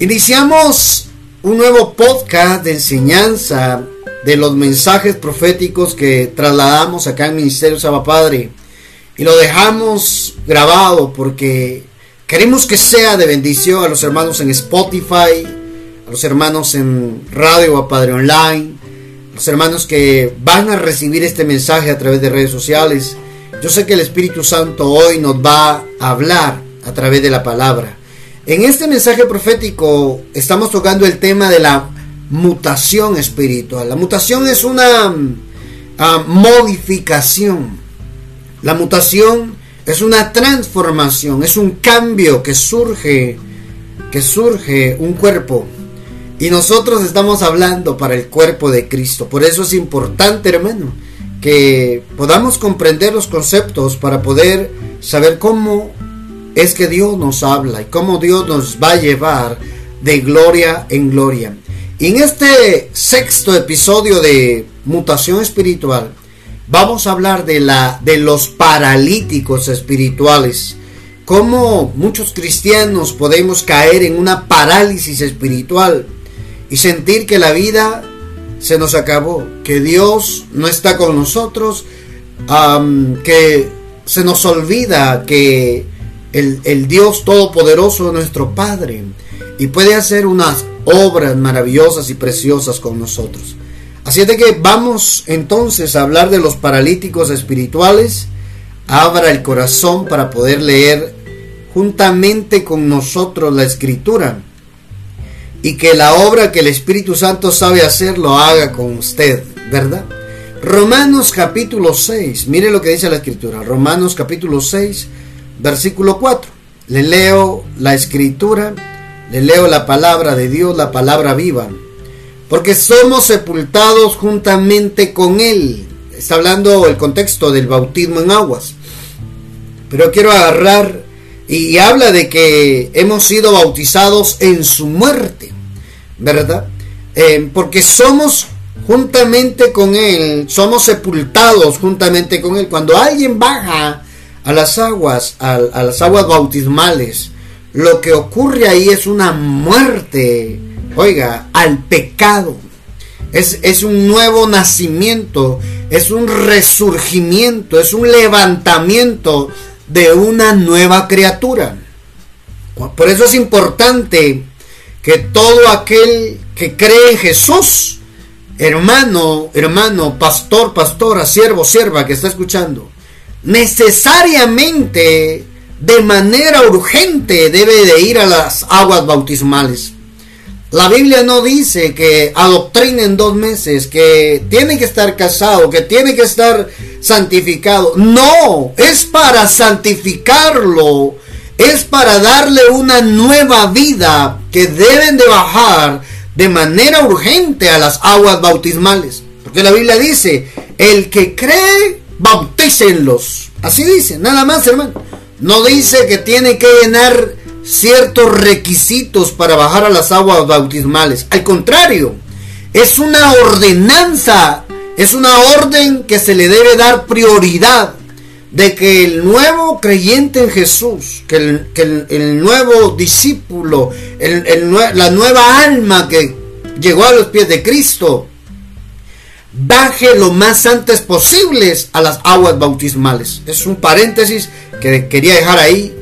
Iniciamos un nuevo podcast de enseñanza de los mensajes proféticos que trasladamos acá en Ministerio Saba Padre y lo dejamos grabado porque queremos que sea de bendición a los hermanos en Spotify, a los hermanos en Radio a Padre Online, a los hermanos que van a recibir este mensaje a través de redes sociales. Yo sé que el Espíritu Santo hoy nos va a hablar a través de la palabra. En este mensaje profético estamos tocando el tema de la mutación espiritual. La mutación es una ah, modificación. La mutación es una transformación, es un cambio que surge, que surge un cuerpo. Y nosotros estamos hablando para el cuerpo de Cristo. Por eso es importante, hermano, que podamos comprender los conceptos para poder saber cómo es que Dios nos habla y cómo Dios nos va a llevar de gloria en gloria. Y en este sexto episodio de Mutación Espiritual, vamos a hablar de, la, de los paralíticos espirituales. Cómo muchos cristianos podemos caer en una parálisis espiritual y sentir que la vida se nos acabó, que Dios no está con nosotros, que se nos olvida que el, Dios Todopoderoso, nuestro Padre, y puede hacer unas obras maravillosas y preciosas con nosotros. Así es de que vamos entonces a hablar de los paralíticos espirituales. Abra el corazón para poder leer juntamente con nosotros la escritura y que la obra que el Espíritu Santo sabe hacer lo haga con usted, ¿verdad? Romanos capítulo 6, mire lo que dice la escritura, Romanos capítulo 6, versículo 4. Le leo la escritura, le leo la palabra de Dios, la palabra viva. Porque somos sepultados juntamente con Él. Está hablando el contexto del bautismo en aguas. Pero quiero agarrar y habla de que hemos sido bautizados en su muerte. ¿Verdad? Eh, porque somos juntamente con Él, somos sepultados juntamente con Él. Cuando alguien baja a las aguas, a, las aguas bautismales, lo que ocurre ahí es una muerte, oiga, al pecado. Es, es, un nuevo nacimiento, es un resurgimiento, es un levantamiento de una nueva criatura. Por eso es importante que todo aquel que cree en Jesús, hermano, hermano, pastor, pastora, siervo, sierva que está escuchando, necesariamente, de manera urgente, debe de ir a las aguas bautismales. La Biblia no dice que adoctrinen dos meses, que tiene que estar casado, que tiene que estar santificado. No, es para santificarlo, es para darle una nueva vida que deben de bajar de manera urgente a las aguas bautismales. Porque la Biblia dice, el que cree bautícenlos. Así dice, nada más, hermano. No dice que tiene que llenar ciertos requisitos para bajar a las aguas bautismales. Al contrario, es una ordenanza, es una orden que se le debe dar prioridad de que el nuevo creyente en Jesús, que el, nuevo discípulo, la nueva alma que llegó a los pies de Cristo, baje lo más antes posibles a las aguas bautismales. Es un paréntesis que quería dejar ahí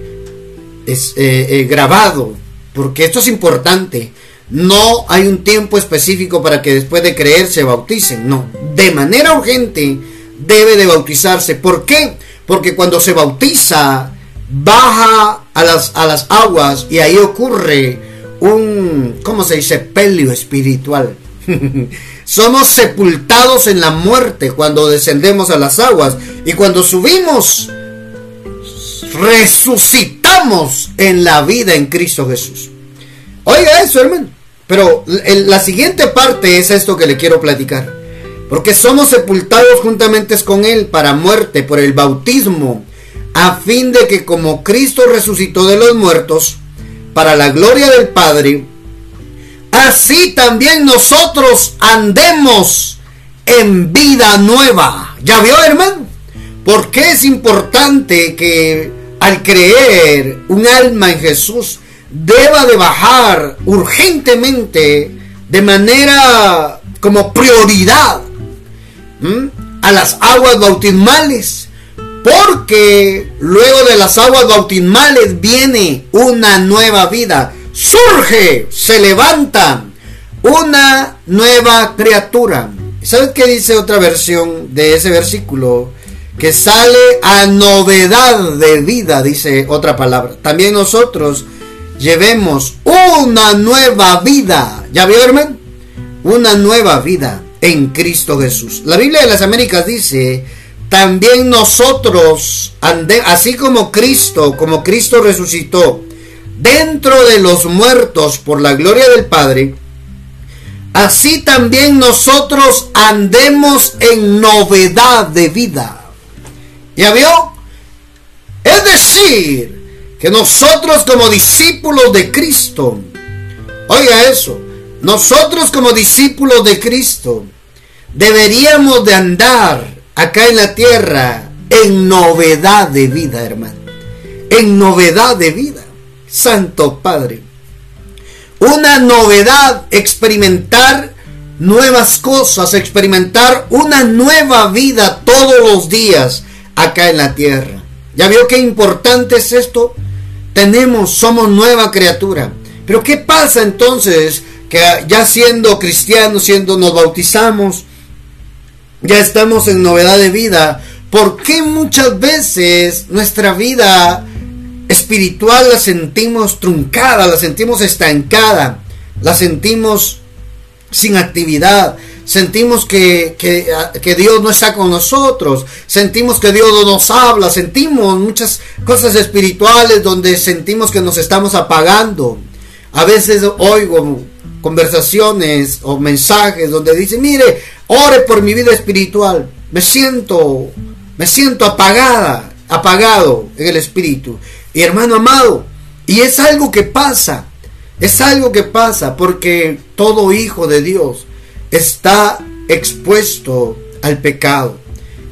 es, eh, eh, grabado, porque esto es importante. No hay un tiempo específico para que después de creer se bauticen. No, de manera urgente debe de bautizarse. ¿Por qué? Porque cuando se bautiza, baja a las, a las aguas y ahí ocurre un, ¿cómo se dice? Pelio espiritual. Somos sepultados en la muerte cuando descendemos a las aguas y cuando subimos resucitamos en la vida en Cristo Jesús. Oiga eso, hermano. Pero la siguiente parte es esto que le quiero platicar. Porque somos sepultados juntamente con Él para muerte por el bautismo, a fin de que como Cristo resucitó de los muertos, para la gloria del Padre, así también nosotros andemos en vida nueva. ¿Ya vio, hermano? ¿Por qué es importante que al creer un alma en Jesús deba de bajar urgentemente de manera como prioridad a las aguas bautismales. Porque luego de las aguas bautismales viene una nueva vida. Surge, se levanta una nueva criatura. ¿Sabes qué dice otra versión de ese versículo? Que sale a novedad de vida, dice otra palabra. También nosotros llevemos una nueva vida. ¿Ya vio, hermano? Una nueva vida en Cristo Jesús. La Biblia de las Américas dice, también nosotros, así como Cristo, como Cristo resucitó dentro de los muertos por la gloria del Padre, así también nosotros andemos en novedad de vida. ¿Ya vio? Es decir, que nosotros como discípulos de Cristo, oiga eso, nosotros como discípulos de Cristo deberíamos de andar acá en la tierra en novedad de vida, hermano. En novedad de vida. Santo Padre. Una novedad, experimentar nuevas cosas, experimentar una nueva vida todos los días acá en la tierra. ¿Ya vio qué importante es esto? Tenemos, somos nueva criatura. Pero ¿qué pasa entonces que ya siendo cristianos, siendo nos bautizamos, ya estamos en novedad de vida, ¿por qué muchas veces nuestra vida espiritual la sentimos truncada, la sentimos estancada, la sentimos sin actividad? Sentimos que, que, Dios no está con nosotros, sentimos que Dios no nos habla, sentimos muchas cosas espirituales donde sentimos que nos estamos apagando. A veces oigo conversaciones o mensajes donde dice, mire, ore por mi vida espiritual. Me siento, me siento apagada, apagado en el espíritu. Y hermano amado, y es algo que pasa, es algo que pasa porque todo hijo de Dios está expuesto al pecado.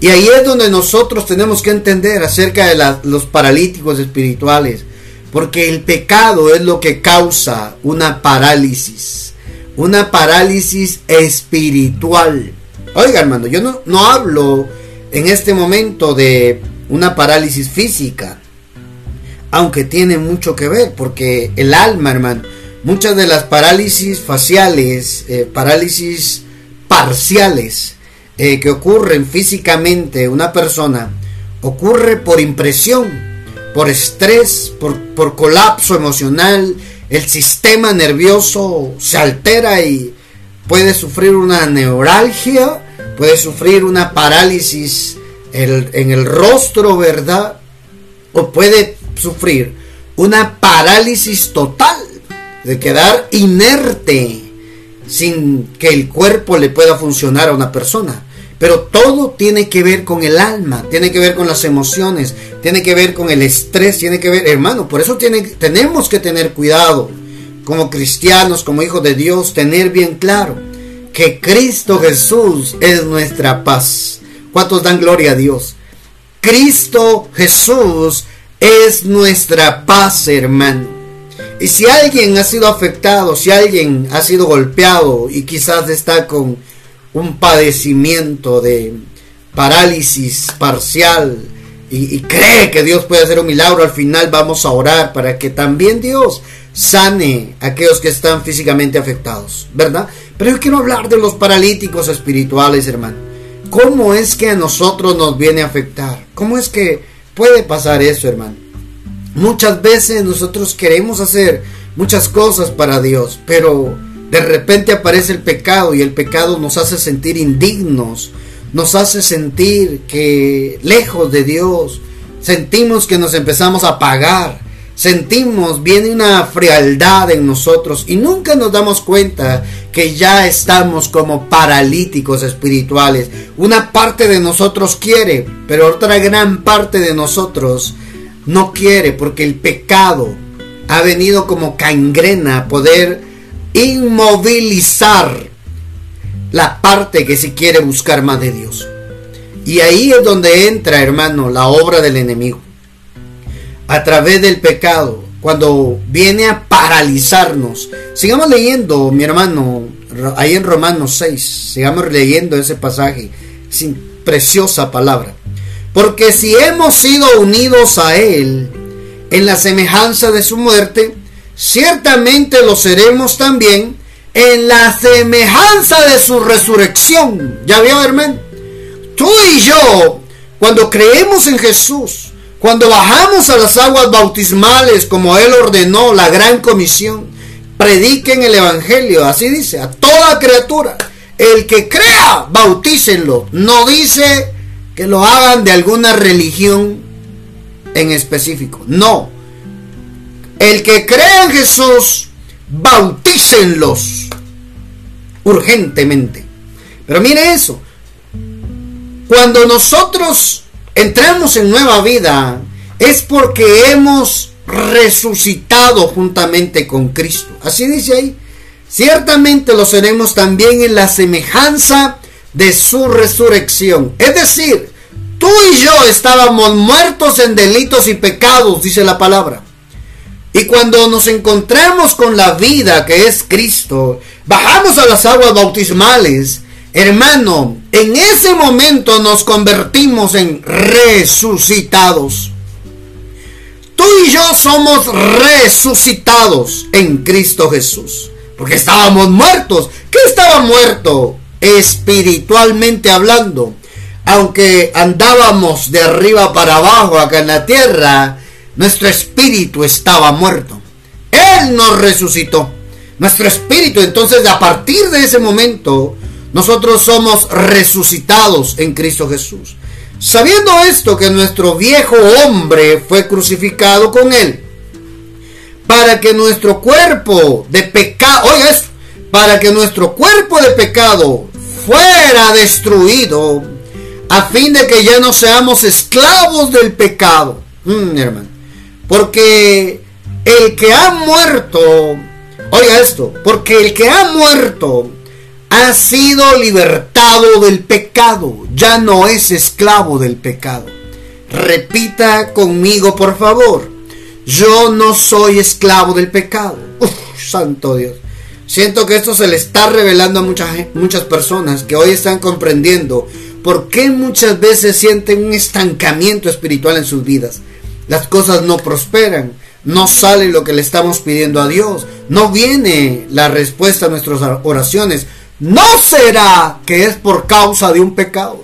Y ahí es donde nosotros tenemos que entender acerca de los paralíticos espirituales. Porque el pecado es lo que causa una parálisis. Una parálisis espiritual. Oiga, hermano, yo no, no hablo en este momento de una parálisis física. Aunque tiene mucho que ver. Porque el alma, hermano. Muchas de las parálisis faciales, eh, parálisis parciales eh, que ocurren físicamente una persona, ocurre por impresión por estrés, por, colapso emocional, el sistema nervioso se altera y puede sufrir una neuralgia, puede sufrir una parálisis en el rostro, ¿verdad? O puede sufrir una parálisis total de quedar inerte sin que el cuerpo le pueda funcionar a una persona. Pero todo tiene que ver con el alma, tiene que ver con las emociones, tiene que ver con el estrés, tiene que ver, hermano, por eso tiene, tenemos que tener cuidado como cristianos, como hijos de Dios, tener bien claro que Cristo Jesús es nuestra paz. ¿Cuántos dan gloria a Dios? Cristo Jesús es nuestra paz, hermano. Y si alguien ha sido afectado, si alguien ha sido golpeado y quizás está con un padecimiento de parálisis parcial y, cree que Dios puede hacer un milagro, al final vamos a orar para que también Dios sane a aquellos que están físicamente afectados, ¿verdad? Pero yo quiero hablar de los paralíticos espirituales, hermano. ¿Cómo es que a nosotros nos viene a afectar? ¿Cómo es que puede pasar eso, hermano? Muchas veces nosotros queremos hacer muchas cosas para Dios, pero de repente aparece el pecado y el pecado nos hace sentir indignos, nos hace sentir que lejos de Dios, sentimos que nos empezamos a apagar, sentimos, viene una frialdad en nosotros y nunca nos damos cuenta que ya estamos como paralíticos espirituales. Una parte de nosotros quiere, pero otra gran parte de nosotros no quiere porque el pecado ha venido como cangrena a poder inmovilizar la parte que se quiere buscar más de Dios. Y ahí es donde entra, hermano, la obra del enemigo. A través del pecado, cuando viene a paralizarnos. Sigamos leyendo, mi hermano, ahí en Romanos 6, sigamos leyendo ese pasaje, sin preciosa palabra. Porque si hemos sido unidos a Él en la semejanza de su muerte, ciertamente lo seremos también en la semejanza de su resurrección. ¿Ya vio, hermano? Tú y yo, cuando creemos en Jesús, cuando bajamos a las aguas bautismales como Él ordenó, la gran comisión, prediquen el Evangelio, así dice, a toda criatura. El que crea, bautícenlo. No dice que lo hagan de alguna religión en específico. No. El que cree en Jesús, bautícenlos urgentemente. Pero mire eso. Cuando nosotros entramos en nueva vida, es porque hemos resucitado juntamente con Cristo. Así dice ahí. Ciertamente lo seremos también en la semejanza de su resurrección. Es decir, tú y yo estábamos muertos en delitos y pecados, dice la palabra. Y cuando nos encontramos con la vida que es Cristo, bajamos a las aguas bautismales, hermano, en ese momento nos convertimos en resucitados. Tú y yo somos resucitados en Cristo Jesús. Porque estábamos muertos. ¿Qué estaba muerto? Espiritualmente hablando. Aunque andábamos de arriba para abajo acá en la tierra, nuestro espíritu estaba muerto. Él nos resucitó. Nuestro espíritu, entonces a partir de ese momento, nosotros somos resucitados en Cristo Jesús. Sabiendo esto que nuestro viejo hombre fue crucificado con él, para que nuestro cuerpo de pecado, oiga esto, para que nuestro cuerpo de pecado fuera destruido, a fin de que ya no seamos esclavos del pecado. Mm, hermano. Porque el que ha muerto, oiga esto, porque el que ha muerto ha sido libertado del pecado, ya no es esclavo del pecado. Repita conmigo, por favor. Yo no soy esclavo del pecado. Uf, santo Dios. Siento que esto se le está revelando a muchas, muchas personas que hoy están comprendiendo por qué muchas veces sienten un estancamiento espiritual en sus vidas. Las cosas no prosperan, no sale lo que le estamos pidiendo a Dios, no viene la respuesta a nuestras oraciones. No será que es por causa de un pecado.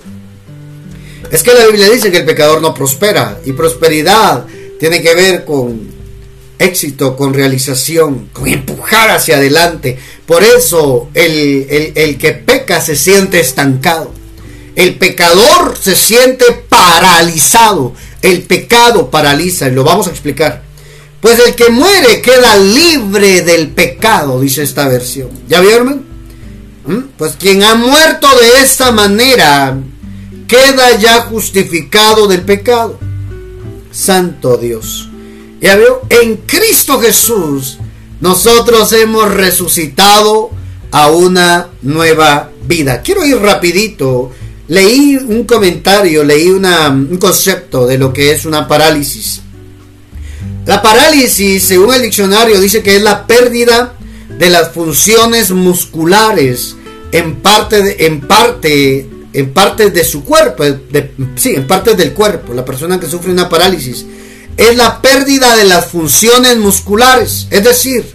Es que la Biblia dice que el pecador no prospera y prosperidad tiene que ver con éxito, con realización, con empujar hacia adelante. Por eso el, el que peca se siente estancado. El pecador se siente paralizado. El pecado paraliza y lo vamos a explicar. Pues el que muere queda libre del pecado, dice esta versión. ¿Ya vieron? ¿Mm? Pues quien ha muerto de esta manera queda ya justificado del pecado. Santo Dios. Ya veo, en Cristo Jesús nosotros hemos resucitado a una nueva vida. Quiero ir rapidito leí un comentario, leí un concepto de lo que es una parálisis. La parálisis, según el diccionario, dice que es la pérdida de las funciones musculares en parte, de, en parte, en partes de su cuerpo, sí, en partes del cuerpo. La persona que sufre una parálisis es la pérdida de las funciones musculares, es decir,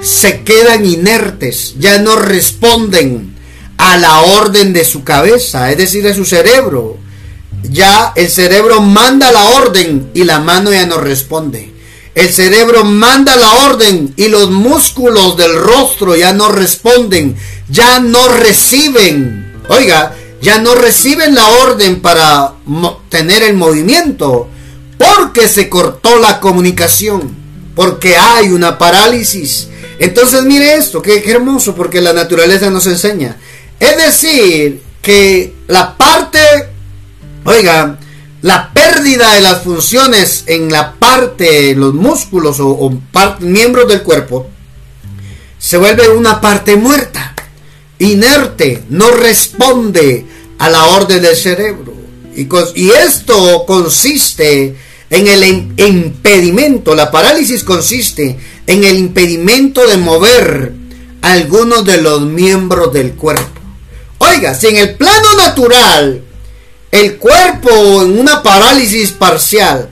se quedan inertes, ya no responden a la orden de su cabeza, es decir, de su cerebro. Ya el cerebro manda la orden y la mano ya no responde. El cerebro manda la orden y los músculos del rostro ya no responden, ya no reciben. Oiga, ya no reciben la orden para tener el movimiento porque se cortó la comunicación, porque hay una parálisis. Entonces mire esto, qué, hermoso, porque la naturaleza nos enseña. Es decir, que la parte, oiga, la pérdida de las funciones en la parte, los músculos o, miembros del cuerpo, se vuelve una parte muerta, inerte, no responde a la orden del cerebro. Y, y esto consiste en el impedimento. La parálisis consiste en el impedimento de mover algunos de los miembros del cuerpo. Oiga, si en el plano natural el cuerpo en una parálisis parcial,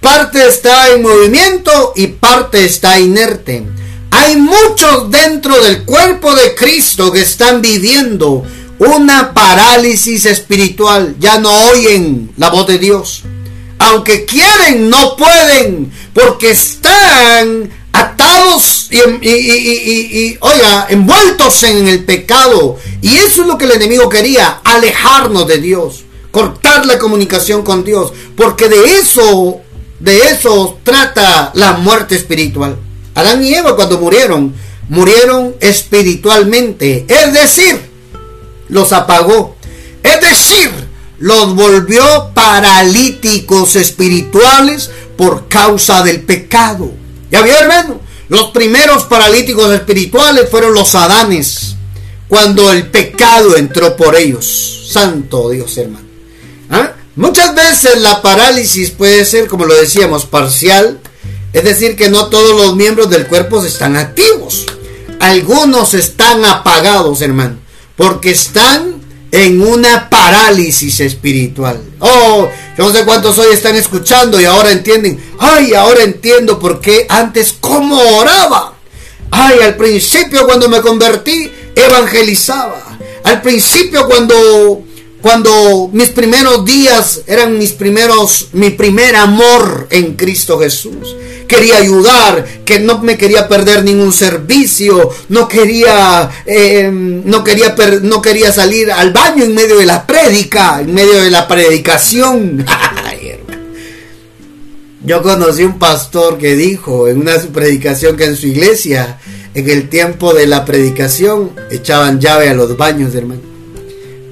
parte está en movimiento y parte está inerte. Hay muchos dentro del cuerpo de Cristo que están viviendo una parálisis espiritual. Ya no oyen la voz de Dios. Aunque quieren, no pueden, porque están y, oiga, envueltos en el pecado. Y eso es lo que el enemigo quería, alejarnos de Dios, cortar la comunicación con Dios, porque de eso, de eso trata la muerte espiritual. Adán y Eva cuando murieron, murieron espiritualmente, es decir, los apagó, es decir, los volvió paralíticos espirituales por causa del pecado. ¿Ya vio, hermano? Los primeros paralíticos espirituales fueron los Adanes, cuando el pecado entró por ellos. Santo Dios, hermano. ¿Ah? Muchas veces la parálisis puede ser, como lo decíamos, parcial, es decir, que no todos los miembros del cuerpo están activos. Algunos están apagados, hermano, porque están en una parálisis espiritual. Oh, yo no sé cuántos hoy están escuchando y ahora entienden. Ay, ahora entiendo por qué antes cómo oraba. Ay, al principio cuando me convertí, evangelizaba. Al principio cuando cuando mis primeros días eran mis primeros mi primer amor en Cristo Jesús quería ayudar, que no me quería perder ningún servicio, no quería, eh, no quería, no quería salir al baño en medio de la prédica, en medio de la predicación. Yo conocí un pastor que dijo en una predicación que en su iglesia, en el tiempo de la predicación, echaban llave a los baños, hermano.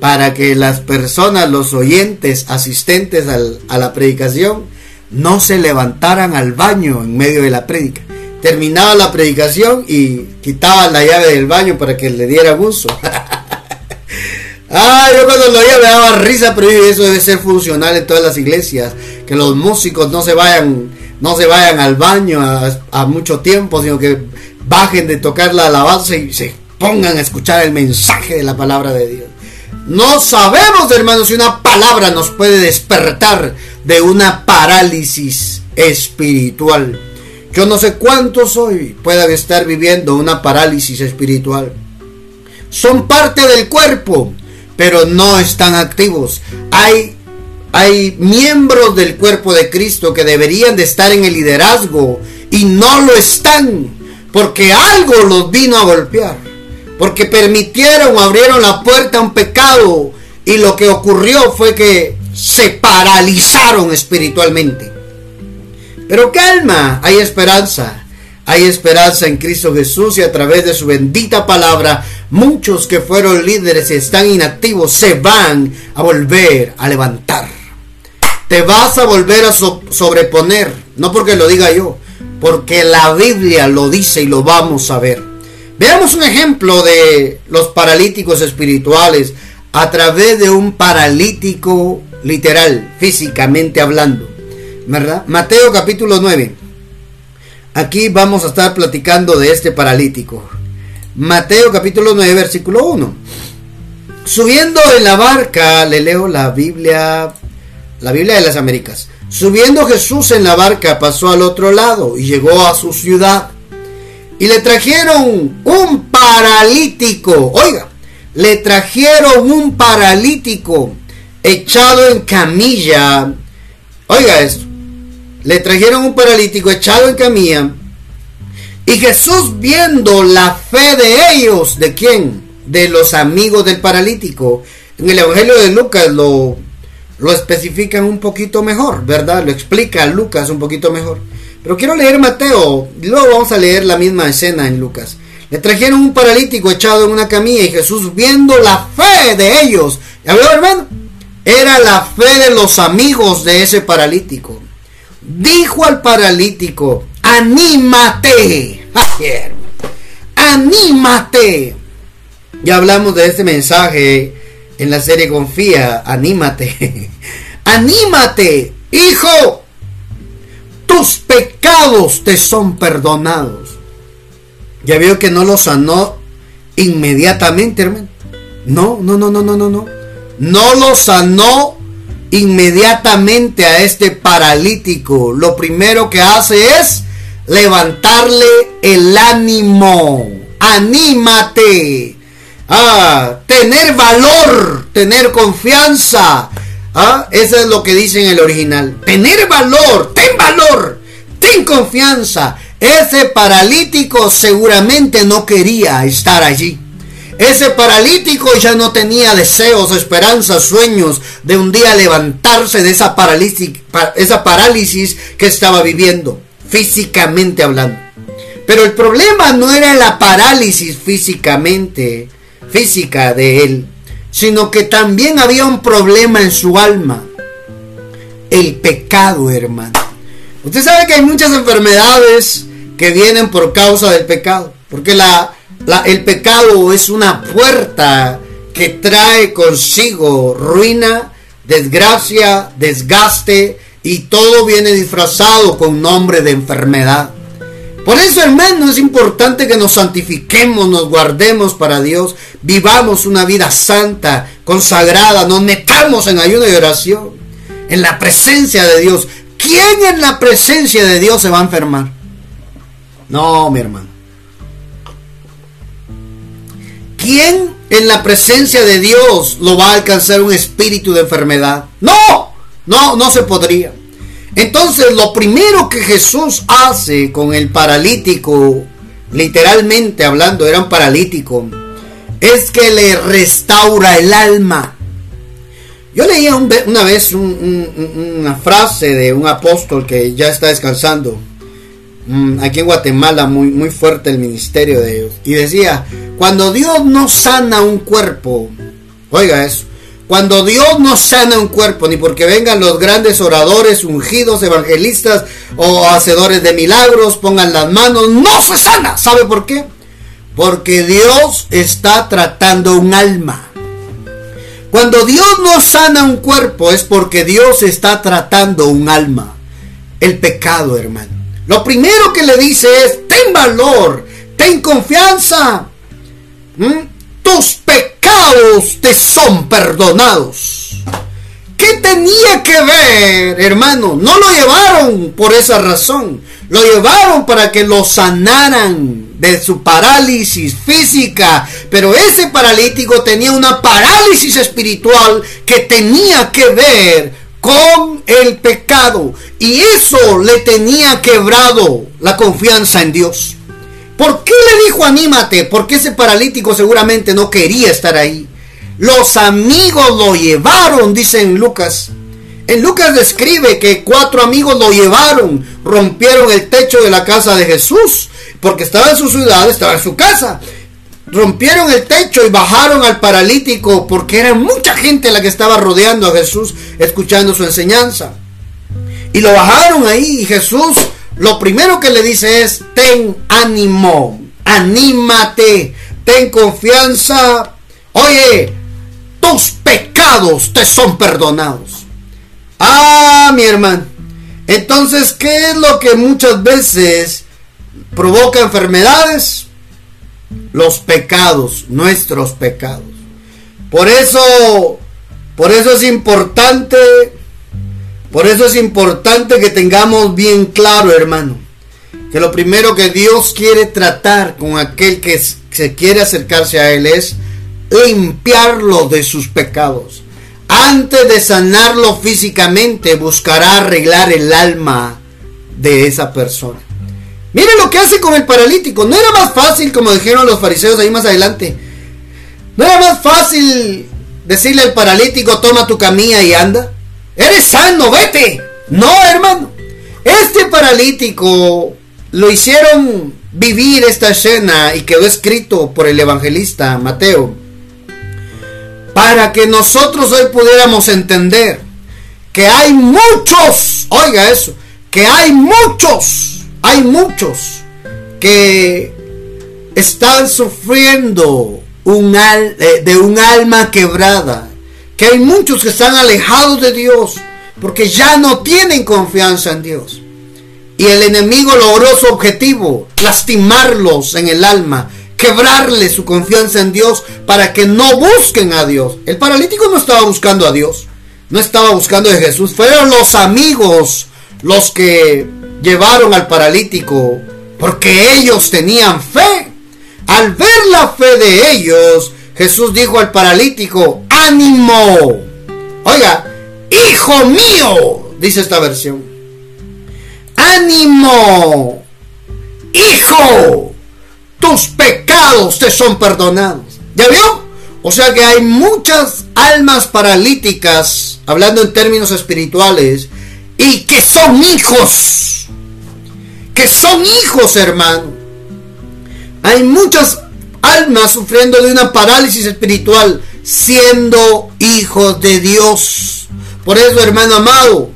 Para que las personas, los oyentes, asistentes a la predicación, no se levantaran al baño en medio de la prédica. Terminaba la predicación y quitaban la llave del baño para que le diera uso. ah, yo cuando lo oía me daba risa, pero eso debe ser funcional en todas las iglesias. Que los músicos no se vayan, no se vayan al baño a, mucho tiempo, sino que bajen de tocar la alabanza y se pongan a escuchar el mensaje de la palabra de Dios. No sabemos, hermanos, si una palabra nos puede despertar de una parálisis espiritual. Yo no sé cuántos hoy puedan estar viviendo una parálisis espiritual. Son parte del cuerpo, pero no están activos. Hay, hay miembros del cuerpo de Cristo que deberían de estar en el liderazgo y no lo están, porque algo los vino a golpear, porque permitieron, abrieron la puerta a un pecado y lo que ocurrió fue que se paralizaron espiritualmente. Pero calma, hay esperanza. Hay esperanza en Cristo Jesús y a través de su bendita palabra, muchos que fueron líderes y están inactivos se van a volver a levantar. Te vas a volver a sobreponer, no porque lo diga yo, porque la Biblia lo dice y lo vamos a ver. Veamos un ejemplo de los paralíticos espirituales a través de un paralítico literal, físicamente hablando. Mateo capítulo 9. Aquí vamos a estar platicando de este paralítico. Mateo capítulo 9, versículo 1. Subiendo en la barca, le leo la Biblia, la Biblia de las Américas. Subiendo Jesús en la barca, pasó al otro lado y llegó a su ciudad. Y le trajeron un paralítico. Oiga, le trajeron un paralítico echado en camilla. Oiga esto. Le trajeron un paralítico echado en camilla. Y Jesús viendo la fe de ellos, ¿de quién? De los amigos del paralítico. En el Evangelio de Lucas lo, lo especifican un poquito mejor, ¿verdad? Lo explica Lucas un poquito mejor. Pero quiero leer Mateo, y luego vamos a leer la misma escena en Lucas. Le trajeron un paralítico echado en una camilla y Jesús viendo la fe de ellos. ¿Ya veo, hermano? Era la fe de los amigos de ese paralítico. Dijo al paralítico, anímate. Anímate. Ya hablamos de este mensaje en la serie Confía, anímate. anímate. hijo, tus pecados te son perdonados. Ya vio que no lo sanó inmediatamente, hermano. No, no, no, no, no, no, no. No lo sanó inmediatamente a este paralítico. Lo primero que hace es levantarle el ánimo. Anímate. Ah, tener valor, tener confianza. Ah, eso es lo que dice en el original. Tener valor, ten valor, ten confianza. Ese paralítico seguramente no quería estar allí. Ese paralítico ya no tenía deseos, esperanzas, sueños de un día levantarse de esa parálisis, esa parálisis que estaba viviendo, físicamente hablando. Pero el problema no era la parálisis físicamente, física de él, sino que también había un problema en su alma. El pecado, hermano. Usted sabe que hay muchas enfermedades que vienen por causa del pecado, porque la, el pecado es una puerta que trae consigo ruina, desgracia, desgaste y todo viene disfrazado con nombre de enfermedad. Por eso, hermano, es importante que nos santifiquemos, nos guardemos para Dios, vivamos una vida santa, consagrada, nos metamos en ayuno y oración, en la presencia de Dios. ¿Quién en la presencia de Dios se va a enfermar? No, mi hermano. ¿Quién en la presencia de Dios lo va a alcanzar un espíritu de enfermedad? No, no, no se podría. Entonces lo primero que Jesús hace con el paralítico, literalmente hablando, era un paralítico, es que le restaura el alma. Yo leía una vez una frase de un apóstol que ya está descansando, mm, aquí en Guatemala, muy, muy fuerte el ministerio de Dios, y decía, cuando Dios no sana un cuerpo, oiga eso, cuando Dios no sana un cuerpo, ni porque vengan los grandes oradores, ungidos, evangelistas o hacedores de milagros, pongan las manos, no se sana. ¿Sabe por qué? Porque Dios está tratando un alma. Cuando Dios no sana un cuerpo es porque Dios está tratando un alma. El pecado, hermano. Lo primero que le dice es, ten valor, ten confianza. ¿Mm? Tus pecados te son perdonados. ¿Qué tenía que ver, hermano? No lo llevaron por esa razón. Lo llevaron para que lo sanaran de su parálisis física. Pero ese paralítico tenía una parálisis espiritual que tenía que ver con el pecado. Y eso le tenía quebrado la confianza en Dios. ¿Por qué le dijo anímate? Porque ese paralítico seguramente no quería estar ahí. Los amigos lo llevaron, dice en Lucas. En Lucas describe que cuatro amigos lo llevaron, rompieron el techo de la casa de Jesús, porque estaba en su ciudad, estaba en su casa. Rompieron el techo y bajaron al paralítico, porque era mucha gente la que estaba rodeando a Jesús, escuchando su enseñanza. Y lo bajaron ahí y Jesús lo primero que le dice es, ten ánimo, anímate, ten confianza. Oye, tus pecados te son perdonados. Ah, mi hermano. Entonces, ¿qué es lo que muchas veces provoca enfermedades? Los pecados, nuestros pecados. Por eso, por eso es importante por eso es importante que tengamos bien claro, hermano, que lo primero que Dios quiere tratar con aquel que se quiere acercarse a Él es limpiarlo de sus pecados. Antes de sanarlo físicamente, buscará arreglar el alma de esa persona. Mire lo que hace con el paralítico. No era más fácil, como dijeron los fariseos ahí más adelante. No era más fácil decirle al paralítico, toma tu camilla y anda. Eres sano, vete. No, hermano. Este paralítico lo hicieron vivir esta escena y quedó escrito por el evangelista Mateo para que nosotros hoy pudiéramos entender que hay muchos, oiga eso, que hay muchos, hay muchos que están sufriendo un eh, de un alma quebrada que hay muchos que están alejados de Dios, porque ya no tienen confianza en Dios. Y el enemigo logró su objetivo, lastimarlos en el alma, quebrarle su confianza en Dios para que no busquen a Dios. El paralítico no estaba buscando a Dios, no estaba buscando a Jesús, fueron los amigos los que llevaron al paralítico porque ellos tenían fe. Al ver la fe de ellos, Jesús dijo al paralítico, ánimo. Oiga, hijo mío, dice esta versión. Ánimo, hijo, tus pecados te son perdonados. ¿Ya vio? O sea que hay muchas almas paralíticas, hablando en términos espirituales, y que son hijos. Que son hijos, hermano. Hay muchas almas sufriendo de una parálisis espiritual, siendo hijos de Dios. Por eso, hermano amado,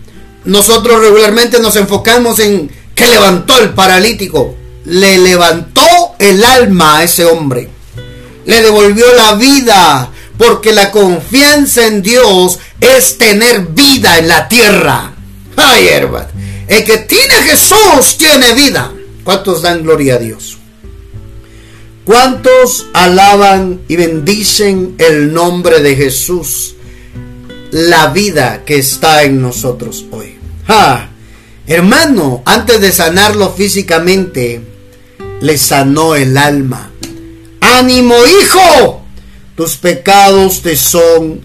nosotros regularmente nos enfocamos en que levantó el paralítico. Le levantó el alma a ese hombre. Le devolvió la vida. Porque la confianza en Dios es tener vida en la tierra. Ay, hermano. El que tiene Jesús tiene vida. ¿Cuántos dan gloria a Dios? ¿Cuántos alaban y bendicen el nombre de Jesús? La vida que está en nosotros hoy. Hermano, antes de sanarlo físicamente, le sanó el alma. Ánimo, hijo. Tus pecados te son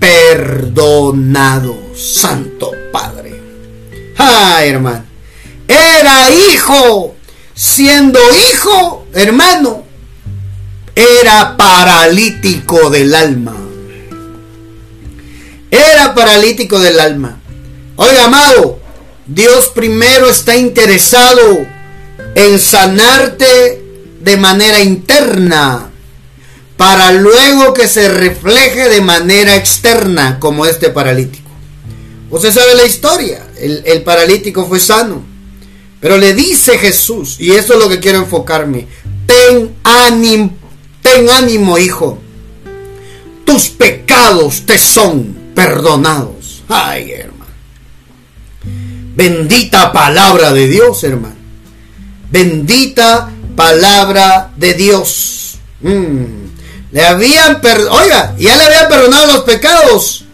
perdonados. Santo Padre. Ah, hermano. Era hijo. Siendo hijo, hermano, era paralítico del alma. Era paralítico del alma. Oiga, amado, Dios primero está interesado en sanarte de manera interna para luego que se refleje de manera externa como este paralítico. Usted sabe la historia, el, paralítico fue sano, pero le dice Jesús, y eso es lo que quiero enfocarme, ten ánimo, ten ánimo hijo, tus pecados te son perdonados. Ay, hermano. Bendita palabra de Dios, hermano. Bendita palabra de Dios. Mm. Le habían perdonado, oiga, ya le habían perdonado los pecados.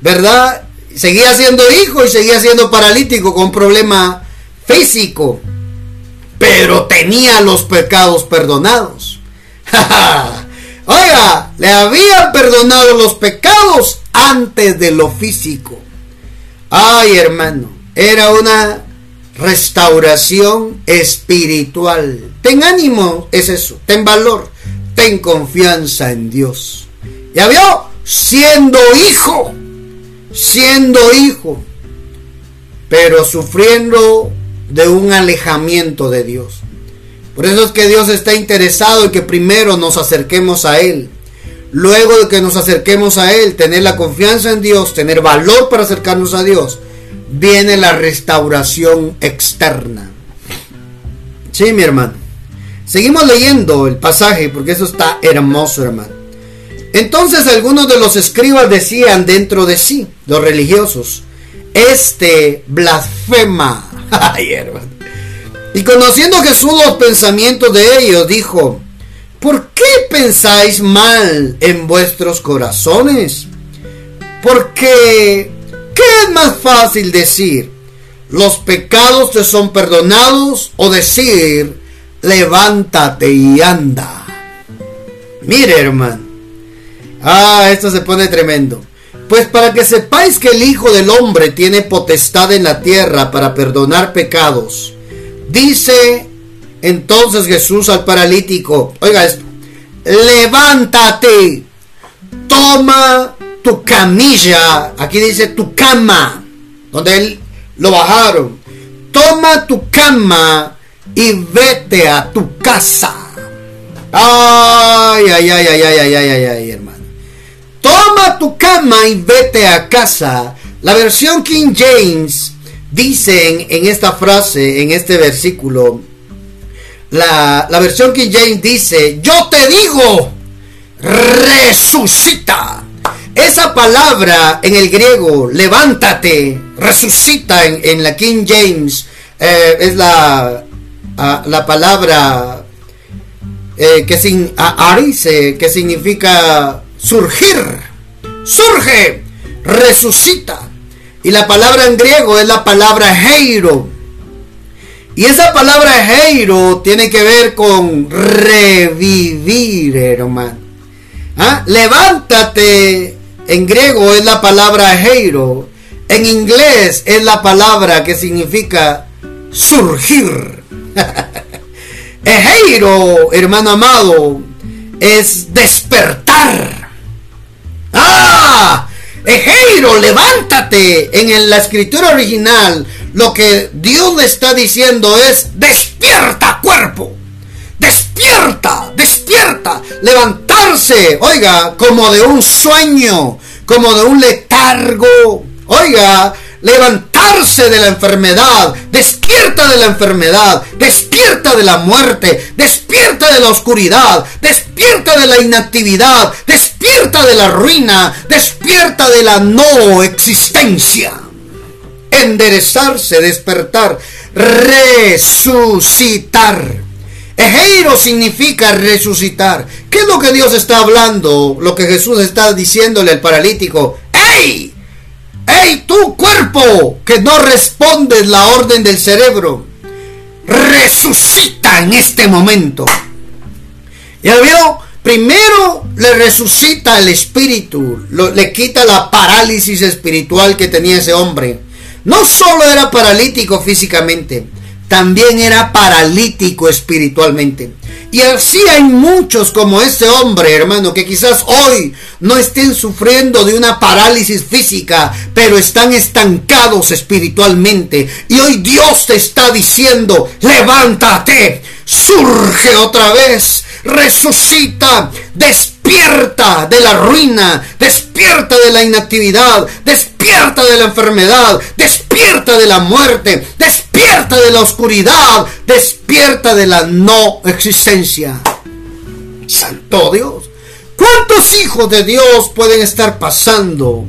¿Verdad? Seguía siendo hijo y seguía siendo paralítico con problema físico. Pero tenía los pecados perdonados. Oiga, le habían perdonado los pecados antes de lo físico. Ay, hermano, era una restauración espiritual. Ten ánimo, es eso. Ten valor. Ten confianza en Dios. ¿Ya vio? Siendo hijo. Siendo hijo. Pero sufriendo de un alejamiento de Dios. Por eso es que Dios está interesado en que primero nos acerquemos a Él. Luego de que nos acerquemos a Él, tener la confianza en Dios, tener valor para acercarnos a Dios, viene la restauración externa. Sí, mi hermano. Seguimos leyendo el pasaje porque eso está hermoso, hermano. Entonces algunos de los escribas decían dentro de sí, los religiosos, este blasfema. Ay, hermano. Y conociendo Jesús los pensamientos de ellos, dijo, ¿por qué pensáis mal en vuestros corazones? Porque, ¿qué es más fácil decir? ¿Los pecados te son perdonados? O decir, levántate y anda. Mire, hermano. Ah, esto se pone tremendo. Pues para que sepáis que el Hijo del Hombre tiene potestad en la tierra para perdonar pecados. Dice entonces Jesús al paralítico, oiga esto, levántate, toma tu camilla, aquí dice tu cama, donde él lo bajaron, toma tu cama y vete a tu casa. Ay, ay, ay, ay, ay, ay, ay, ay, hermano. Toma tu cama y vete a casa. La versión King James dicen en esta frase, en este versículo, la, la versión King James dice, yo te digo, resucita. Esa palabra en el griego, levántate, resucita en, la King James, eh, es la, la palabra eh, que, sin, arice, que significa surgir, surge, resucita. Y la palabra en griego es la palabra heiro. Y esa palabra heiro tiene que ver con revivir, hermano. ¿Ah? Levántate en griego es la palabra heiro. En inglés es la palabra que significa surgir. Ejeiro, hermano amado, es despertar. ¡Ah! Ejeiro, levántate. En la escritura original, lo que Dios le está diciendo es, despierta cuerpo. Despierta, despierta. Levantarse, oiga, como de un sueño, como de un letargo. Oiga, levantarse de la enfermedad, despierta de la enfermedad, despierta de la muerte, despierta de la oscuridad, despierta de la inactividad, despierta de la ruina, despierta de la no existencia. Enderezarse, despertar, resucitar. Ejeiro significa resucitar. ¿Qué es lo que Dios está hablando? Lo que Jesús está diciéndole al paralítico. ¡Ey! ¡Ey, tu cuerpo! Que no respondes la orden del cerebro. Resucita en este momento. ¿Ya vio? Primero le resucita el espíritu, le quita la parálisis espiritual que tenía ese hombre. No solo era paralítico físicamente, también era paralítico espiritualmente. Y así hay muchos como este hombre, hermano, que quizás hoy no estén sufriendo de una parálisis física, pero están estancados espiritualmente. Y hoy Dios te está diciendo, levántate, surge otra vez, resucita, despierta de la ruina, despierta de la inactividad, despierta de la enfermedad, despierta de la muerte, despierta de la oscuridad, despierta de la no existencia. Santo Dios, ¿cuántos hijos de Dios pueden estar pasando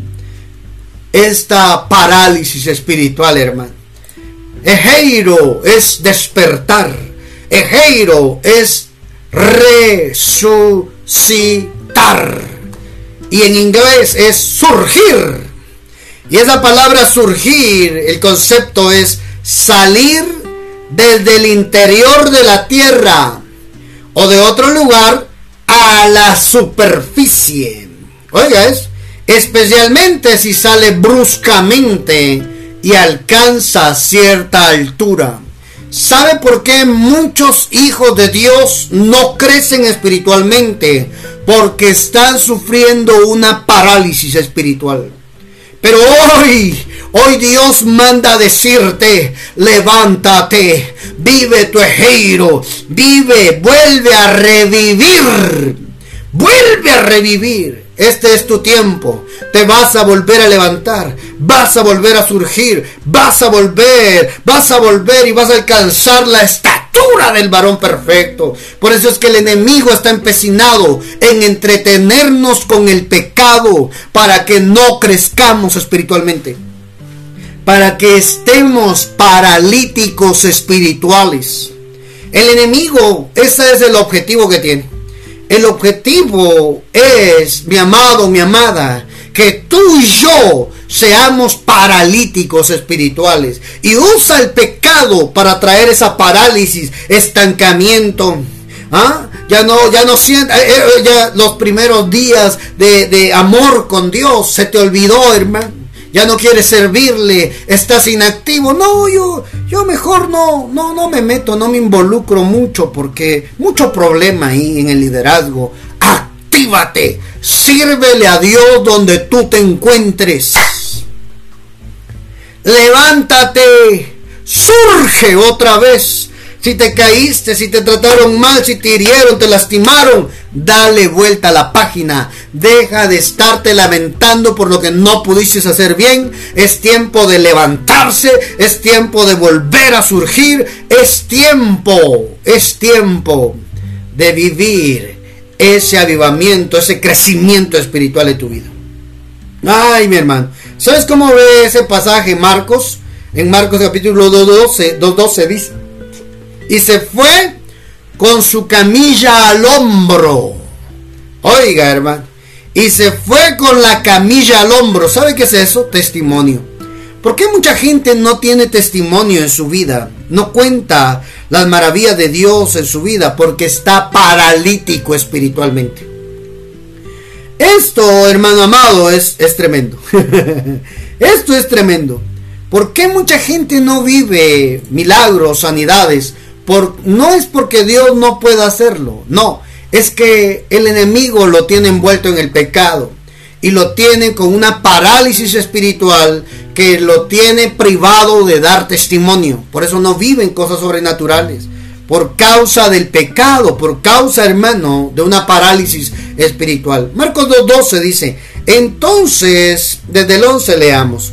esta parálisis espiritual, hermano? Ejeiro es despertar. Ejeiro es resucitar. Y en inglés es surgir. Y esa palabra surgir, el concepto es salir desde el interior de la tierra o de otro lugar a la superficie. Oiga, es especialmente si sale bruscamente y alcanza cierta altura. ¿Sabe por qué muchos hijos de Dios no crecen espiritualmente? Porque están sufriendo una parálisis espiritual. Pero hoy, hoy Dios manda decirte, levántate, vive tu ejeiro, vive, vuelve a revivir, vuelve a revivir. Este es tu tiempo. Te vas a volver a levantar. Vas a volver a surgir. Vas a volver. Vas a volver y vas a alcanzar la estatura del varón perfecto. Por eso es que el enemigo está empecinado en entretenernos con el pecado para que no crezcamos espiritualmente. Para que estemos paralíticos espirituales. El enemigo, ese es el objetivo que tiene. El objetivo es, mi amado, mi amada, que tú y yo seamos paralíticos espirituales. Y usa el pecado para traer esa parálisis, estancamiento. ¿Ah? Ya no, ya no sientes, eh, eh, ya los primeros días de, de amor con Dios se te olvidó, hermano ya no quieres servirle, estás inactivo. No, yo, yo mejor no, no, no me meto, no me involucro mucho porque mucho problema ahí en el liderazgo. Actívate, sírvele a Dios donde tú te encuentres. Levántate, surge otra vez si te caíste, si te trataron mal, si te hirieron, te lastimaron, dale vuelta a la página. Deja de estarte lamentando por lo que no pudiste hacer bien. Es tiempo de levantarse, es tiempo de volver a surgir, es tiempo, es tiempo de vivir ese avivamiento, ese crecimiento espiritual de tu vida. Ay, mi hermano. ¿Sabes cómo ve ese pasaje Marcos? En Marcos capítulo 12, 12 dice. Y se fue con su camilla al hombro. Oiga, hermano. Y se fue con la camilla al hombro. ¿Sabe qué es eso? Testimonio. ¿Por qué mucha gente no tiene testimonio en su vida? No cuenta las maravillas de Dios en su vida porque está paralítico espiritualmente. Esto, hermano amado, es, es tremendo. Esto es tremendo. ¿Por qué mucha gente no vive milagros, sanidades? No es porque Dios no pueda hacerlo, no, es que el enemigo lo tiene envuelto en el pecado y lo tiene con una parálisis espiritual que lo tiene privado de dar testimonio. Por eso no viven cosas sobrenaturales. Por causa del pecado, por causa, hermano, de una parálisis espiritual. Marcos 2.12 dice, entonces, desde el 11 leamos,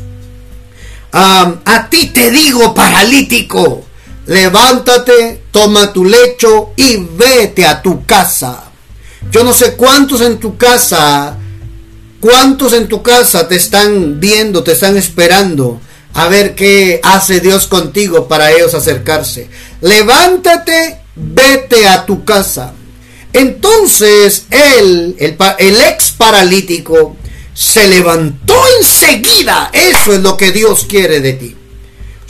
a ti te digo, paralítico, levántate, toma tu lecho y vete a tu casa. Yo no sé cuántos en tu casa, cuántos en tu casa te están viendo, te están esperando a ver qué hace Dios contigo para ellos acercarse. Levántate, vete a tu casa. Entonces él, el, el ex paralítico, se levantó enseguida. Eso es lo que Dios quiere de ti.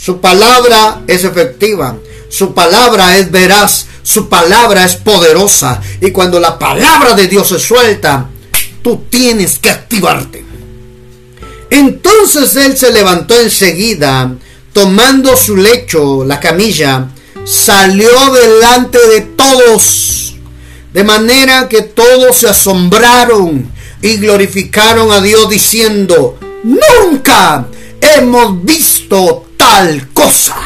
Su palabra es efectiva. Su palabra es veraz. Su palabra es poderosa. Y cuando la palabra de Dios se suelta, tú tienes que activarte. Entonces él se levantó enseguida, tomando su lecho, la camilla, salió delante de todos, de manera que todos se asombraron y glorificaron a Dios diciendo, nunca hemos visto tal cosa.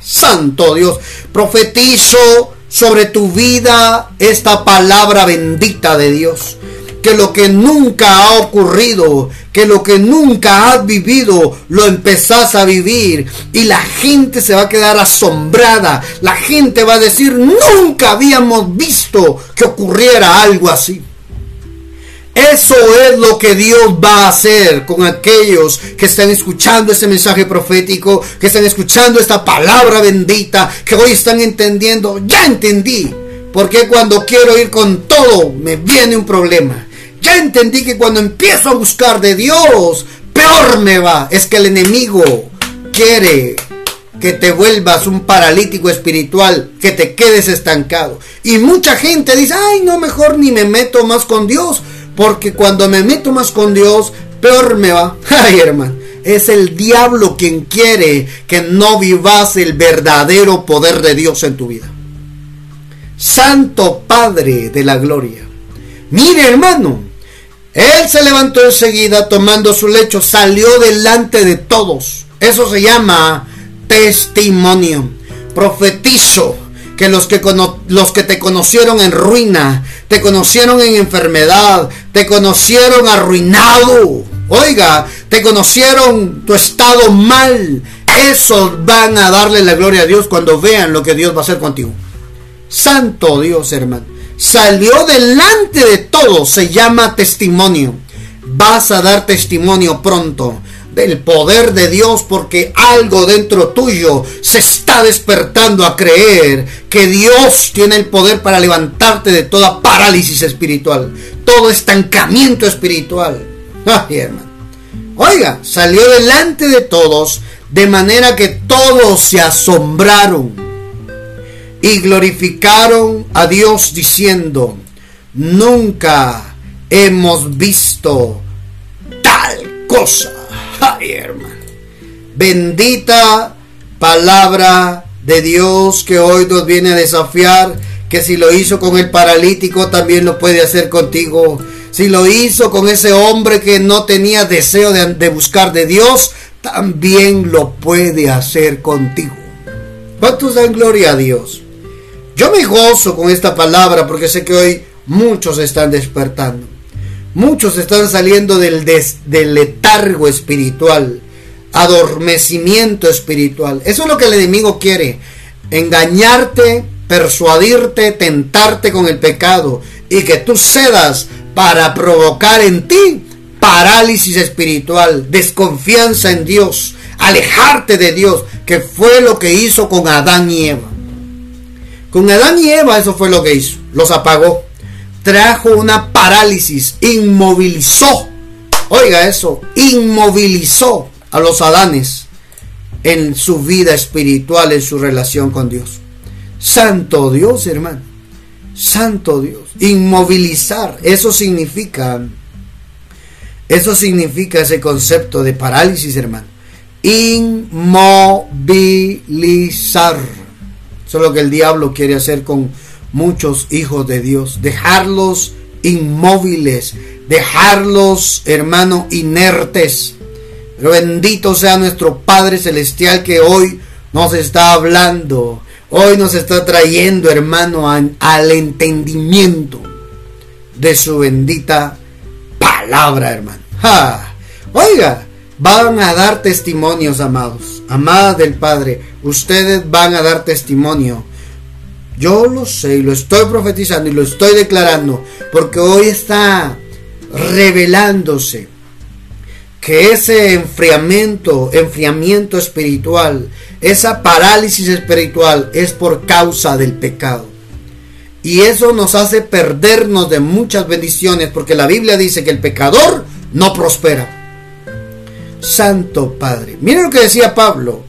Santo Dios, profetizo sobre tu vida esta palabra bendita de Dios. Que lo que nunca ha ocurrido, que lo que nunca has vivido, lo empezás a vivir. Y la gente se va a quedar asombrada. La gente va a decir, nunca habíamos visto que ocurriera algo así. Eso es lo que Dios va a hacer con aquellos que están escuchando este mensaje profético, que están escuchando esta palabra bendita, que hoy están entendiendo, ya entendí, porque cuando quiero ir con todo me viene un problema. Ya entendí que cuando empiezo a buscar de Dios, peor me va. Es que el enemigo quiere que te vuelvas un paralítico espiritual, que te quedes estancado. Y mucha gente dice, ay, no, mejor ni me meto más con Dios, porque cuando me meto más con Dios, peor me va. Ay, hermano. Es el diablo quien quiere que no vivas el verdadero poder de Dios en tu vida. Santo Padre de la Gloria. Mire, hermano. Él se levantó enseguida tomando su lecho, salió delante de todos. Eso se llama testimonio. Profetizo que los que, los que te conocieron en ruina, te conocieron en enfermedad, te conocieron arruinado. Oiga, te conocieron tu estado mal. Esos van a darle la gloria a Dios cuando vean lo que Dios va a hacer contigo. Santo Dios, hermano. Salió delante de todo, se llama testimonio. Vas a dar testimonio pronto del poder de Dios porque algo dentro tuyo se está despertando a creer que Dios tiene el poder para levantarte de toda parálisis espiritual, todo estancamiento espiritual. Hermano. Oiga, salió delante de todos de manera que todos se asombraron y glorificaron a Dios diciendo, nunca hemos visto tal cosa. Ay, hermano. Bendita palabra de Dios que hoy nos viene a desafiar, que si lo hizo con el paralítico, también lo puede hacer contigo. Si lo hizo con ese hombre que no tenía deseo de, de buscar de Dios, también lo puede hacer contigo. ¿Cuántos dan gloria a Dios? Yo me gozo con esta palabra porque sé que hoy muchos están despertando. Muchos están saliendo del, del letargo espiritual, adormecimiento espiritual. Eso es lo que el enemigo quiere. Engañarte, persuadirte, tentarte con el pecado y que tú cedas para provocar en ti parálisis espiritual, desconfianza en Dios, alejarte de Dios, que fue lo que hizo con Adán y Eva. Con Adán y Eva eso fue lo que hizo, los apagó, trajo una parálisis, inmovilizó, oiga eso, inmovilizó a los Adanes en su vida espiritual, en su relación con Dios. Santo Dios, hermano. Santo Dios. Inmovilizar. Eso significa. Eso significa ese concepto de parálisis, hermano. Inmovilizar. Eso es lo que el diablo quiere hacer con muchos hijos de Dios. Dejarlos inmóviles. Dejarlos, hermano, inertes. Pero bendito sea nuestro Padre Celestial que hoy nos está hablando Hoy nos está trayendo, hermano, al entendimiento de su bendita palabra, hermano. Oiga, van a dar testimonios, amados, amadas del Padre. Ustedes van a dar testimonio. Yo lo sé y lo estoy profetizando y lo estoy declarando porque hoy está revelándose que ese enfriamiento, enfriamiento espiritual, esa parálisis espiritual es por causa del pecado. Y eso nos hace perdernos de muchas bendiciones porque la Biblia dice que el pecador no prospera. Santo Padre. Miren lo que decía Pablo.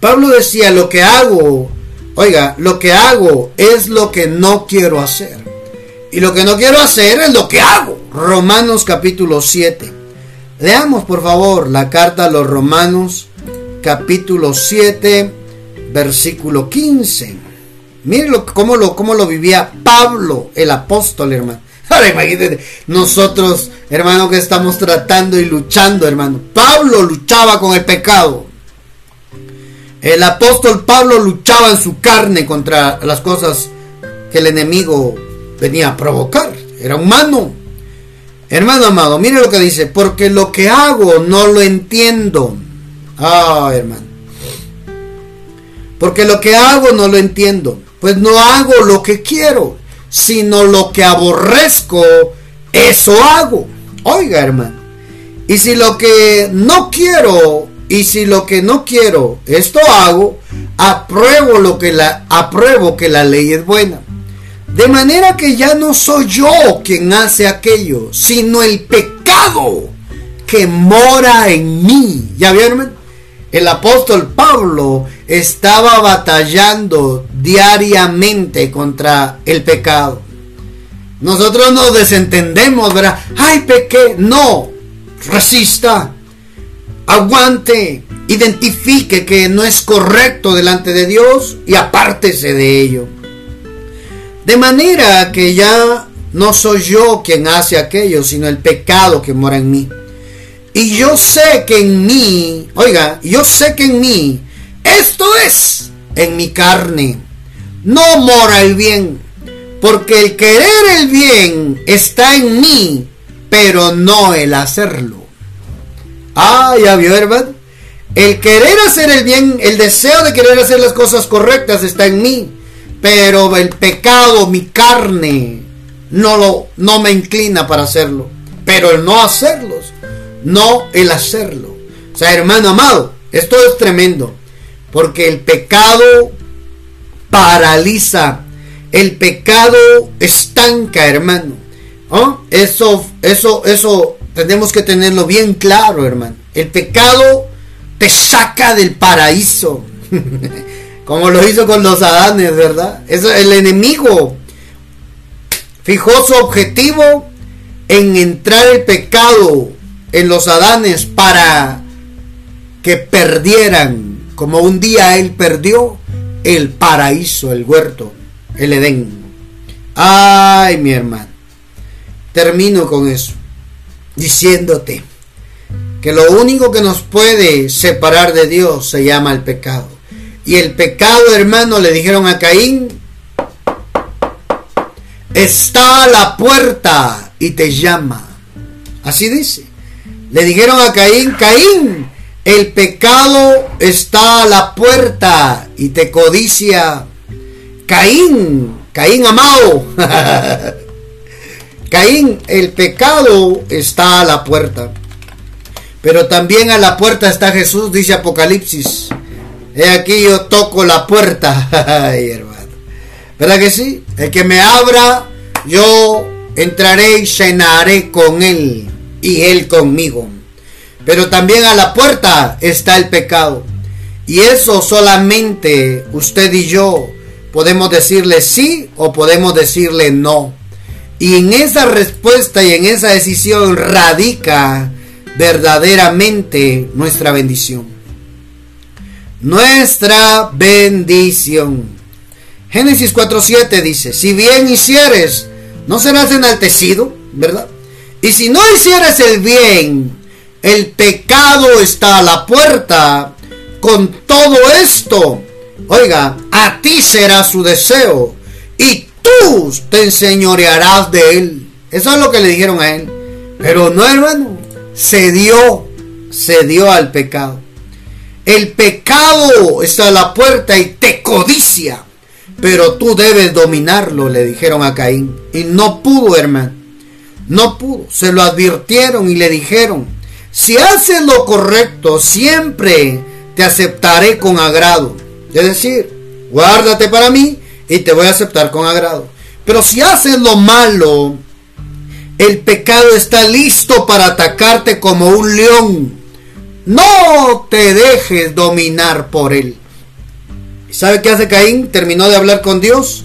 Pablo decía, lo que hago, oiga, lo que hago es lo que no quiero hacer. Y lo que no quiero hacer es lo que hago. Romanos capítulo 7. Leamos por favor la carta a los Romanos capítulo 7 versículo 15. Miren cómo, lo, cómo lo vivía Pablo, el apóstol, hermano. Ahora imagínense, nosotros, hermano, que estamos tratando y luchando, hermano. Pablo luchaba con el pecado. El apóstol Pablo luchaba en su carne contra las cosas que el enemigo venía a provocar. Era humano. Hermano amado, mire lo que dice, porque lo que hago no lo entiendo. Ah, hermano. Porque lo que hago no lo entiendo. Pues no hago lo que quiero, sino lo que aborrezco, eso hago. Oiga, hermano. Y si lo que no quiero, y si lo que no quiero, esto hago, apruebo lo que la apruebo que la ley es buena. De manera que ya no soy yo quien hace aquello, sino el pecado que mora en mí. ¿Ya vieron? El apóstol Pablo estaba batallando diariamente contra el pecado. Nosotros nos desentendemos, ¿verdad? Ay, pequé. No, resista, aguante, identifique que no es correcto delante de Dios y apártese de ello. De manera que ya no soy yo quien hace aquello, sino el pecado que mora en mí. Y yo sé que en mí, oiga, yo sé que en mí, esto es en mi carne, no mora el bien, porque el querer el bien está en mí, pero no el hacerlo. Ah, ya vio, hermano. El querer hacer el bien, el deseo de querer hacer las cosas correctas está en mí, pero el pecado, mi carne, no, lo, no me inclina para hacerlo. Pero el no hacerlos, no el hacerlo. O sea, hermano amado, esto es tremendo. Porque el pecado paraliza. El pecado estanca, hermano. ¿Oh? Eso, eso, eso tenemos que tenerlo bien claro, hermano. El pecado te saca del paraíso. Como lo hizo con los Adanes, ¿verdad? Eso, el enemigo fijó su objetivo en entrar el pecado en los Adanes para que perdieran, como un día él perdió el paraíso, el huerto, el Edén. Ay, mi hermano. Termino con eso, diciéndote que lo único que nos puede separar de Dios se llama el pecado. Y el pecado, hermano, le dijeron a Caín, está a la puerta y te llama. Así dice. Le dijeron a Caín, Caín, el pecado está a la puerta y te codicia. Caín, Caín amado. Caín, el pecado está a la puerta. Pero también a la puerta está Jesús, dice Apocalipsis. He aquí yo toco la puerta. Ay, hermano. ¿Verdad que sí? El que me abra, yo entraré y cenaré con él y él conmigo. Pero también a la puerta está el pecado. Y eso solamente usted y yo podemos decirle sí o podemos decirle no. Y en esa respuesta y en esa decisión radica verdaderamente nuestra bendición. Nuestra bendición. Génesis 4.7 dice, si bien hicieres, no serás enaltecido, ¿verdad? Y si no hicieres el bien, el pecado está a la puerta. Con todo esto, oiga, a ti será su deseo y tú te enseñorearás de él. Eso es lo que le dijeron a él. Pero no, hermano, se dio, al pecado. El pecado está a la puerta y te codicia. Pero tú debes dominarlo, le dijeron a Caín. Y no pudo, hermano. No pudo. Se lo advirtieron y le dijeron, si haces lo correcto, siempre te aceptaré con agrado. Es decir, guárdate para mí y te voy a aceptar con agrado. Pero si haces lo malo, el pecado está listo para atacarte como un león. No te dejes dominar por él. ¿Sabe qué hace Caín? Terminó de hablar con Dios.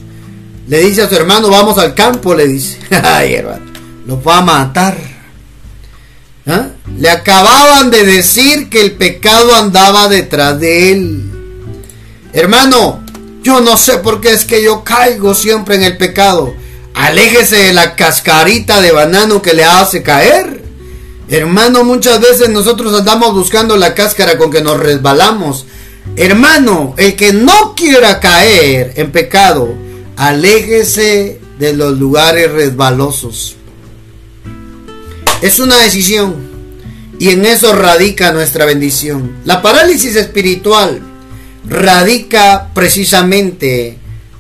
Le dice a su hermano, vamos al campo, le dice. Ay, hermano, los va a matar. ¿Ah? Le acababan de decir que el pecado andaba detrás de él. Hermano, yo no sé por qué es que yo caigo siempre en el pecado. Aléjese de la cascarita de banano que le hace caer. Hermano, muchas veces nosotros andamos buscando la cáscara con que nos resbalamos. Hermano, el que no quiera caer en pecado, aléjese de los lugares resbalosos. Es una decisión y en eso radica nuestra bendición. La parálisis espiritual radica precisamente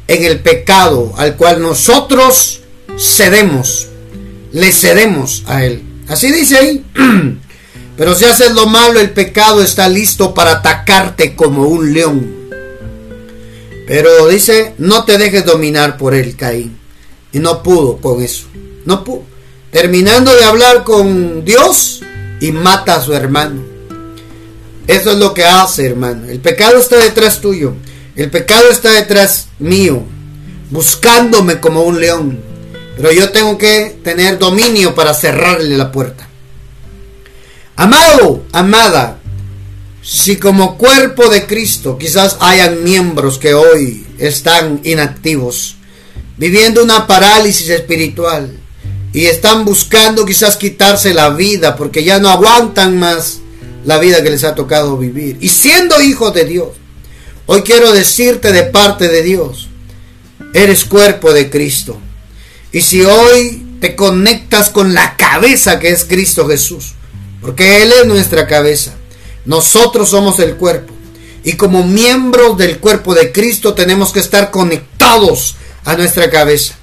en el pecado al cual nosotros cedemos, le cedemos a él. Así dice ahí. Pero si haces lo malo, el pecado está listo para atacarte como un león. Pero dice, no te dejes dominar por él, Caín. Y no pudo con eso. No pudo. Terminando de hablar con Dios y mata a su hermano. Eso es lo que hace, hermano. El pecado está detrás tuyo. El pecado está detrás mío, buscándome como un león. Pero yo tengo que tener dominio para cerrarle la puerta. Amado, amada, si como cuerpo de Cristo quizás hayan miembros que hoy están inactivos, viviendo una parálisis espiritual y están buscando quizás quitarse la vida porque ya no aguantan más la vida que les ha tocado vivir. Y siendo hijos de Dios, Hoy quiero decirte de parte de Dios, eres cuerpo de Cristo. Y si hoy te conectas con la cabeza que es Cristo Jesús, porque Él es nuestra cabeza, nosotros somos el cuerpo. Y como miembros del cuerpo de Cristo tenemos que estar conectados a nuestra cabeza.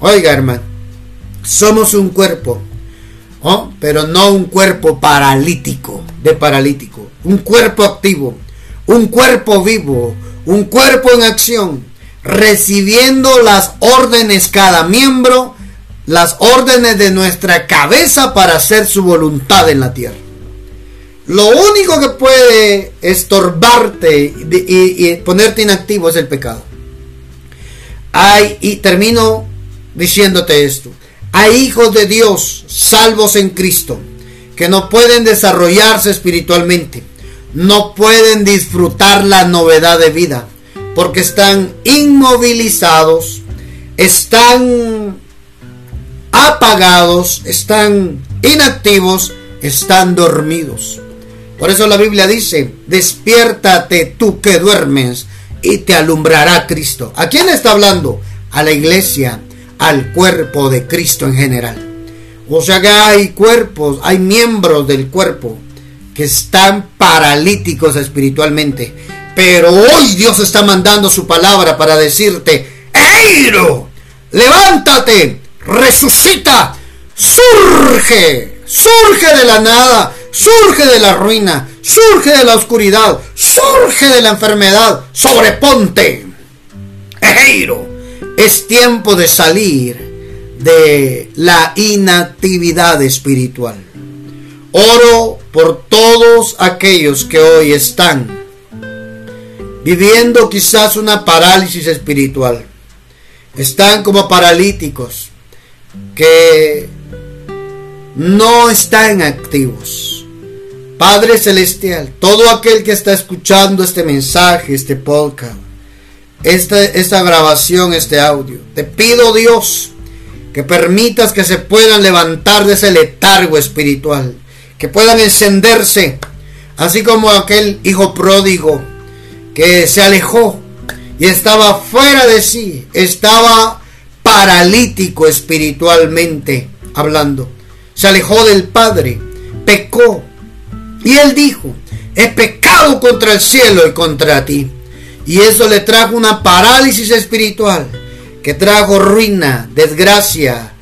Oiga, hermano, somos un cuerpo, pero no un cuerpo paralítico, de paralítico, un cuerpo activo un cuerpo vivo, un cuerpo en acción, recibiendo las órdenes cada miembro, las órdenes de nuestra cabeza para hacer su voluntad en la tierra. Lo único que puede estorbarte y, ponerte inactivo es el pecado. Hay, y termino diciéndote esto. Hay hijos de Dios salvos en Cristo que no pueden desarrollarse espiritualmente no pueden disfrutar la novedad de vida porque están inmovilizados, están apagados, están inactivos, están dormidos. Por eso la Biblia dice, despiértate tú que duermes y te alumbrará Cristo. ¿A quién está hablando? A la iglesia, al cuerpo de Cristo en general. O sea que hay cuerpos, hay miembros del cuerpo que están paralíticos espiritualmente. Pero hoy Dios está mandando su palabra para decirte, Eiro, levántate, resucita, surge, surge de la nada, surge de la ruina, surge de la oscuridad, surge de la enfermedad, sobreponte. Ejeiro, es tiempo de salir de la inactividad espiritual. Oro por todos aquellos que hoy están viviendo quizás una parálisis espiritual. Están como paralíticos que no están activos. Padre Celestial, todo aquel que está escuchando este mensaje, este podcast, esta, esta grabación, este audio, te pido Dios que permitas que se puedan levantar de ese letargo espiritual, que puedan encenderse, así como aquel hijo pródigo que se alejó y estaba fuera de sí, estaba paralítico espiritualmente hablando. Se alejó del Padre, pecó. Y él dijo, he pecado contra el cielo y contra ti. Y eso le trajo una parálisis espiritual que trajo ruina, desgracia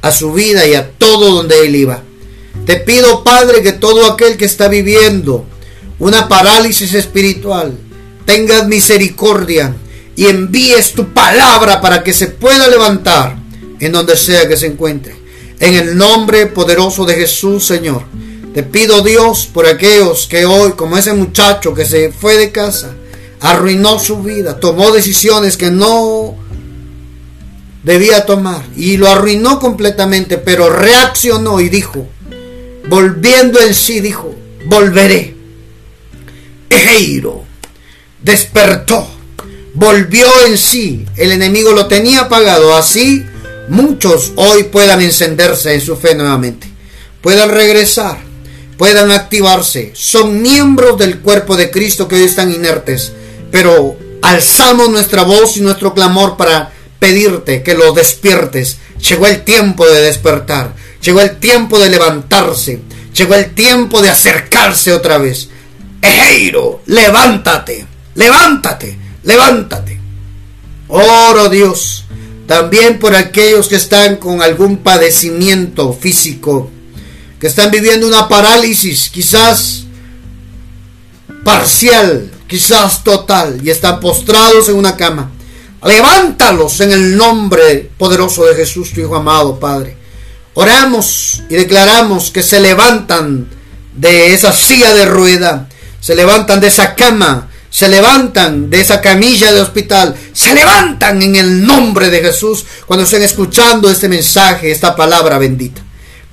a su vida y a todo donde él iba. Te pido, Padre, que todo aquel que está viviendo una parálisis espiritual, tengas misericordia y envíes tu palabra para que se pueda levantar en donde sea que se encuentre. En el nombre poderoso de Jesús, Señor, te pido Dios por aquellos que hoy, como ese muchacho que se fue de casa, arruinó su vida, tomó decisiones que no debía tomar y lo arruinó completamente, pero reaccionó y dijo, volviendo en sí, dijo, volveré. Ejeiro despertó, volvió en sí, el enemigo lo tenía apagado, así muchos hoy puedan encenderse en su fe nuevamente, puedan regresar, puedan activarse, son miembros del cuerpo de Cristo que hoy están inertes, pero alzamos nuestra voz y nuestro clamor para pedirte que lo despiertes. Llegó el tiempo de despertar, llegó el tiempo de levantarse, llegó el tiempo de acercarse otra vez. Ejeiro, levántate levántate, levántate. Oro Dios, también por aquellos que están con algún padecimiento físico, que están viviendo una parálisis, quizás parcial, quizás total, y están postrados en una cama. Levántalos en el nombre poderoso de Jesús, tu Hijo amado, Padre. Oramos y declaramos que se levantan de esa silla de rueda, se levantan de esa cama, se levantan de esa camilla de hospital, se levantan en el nombre de Jesús cuando estén escuchando este mensaje, esta palabra bendita.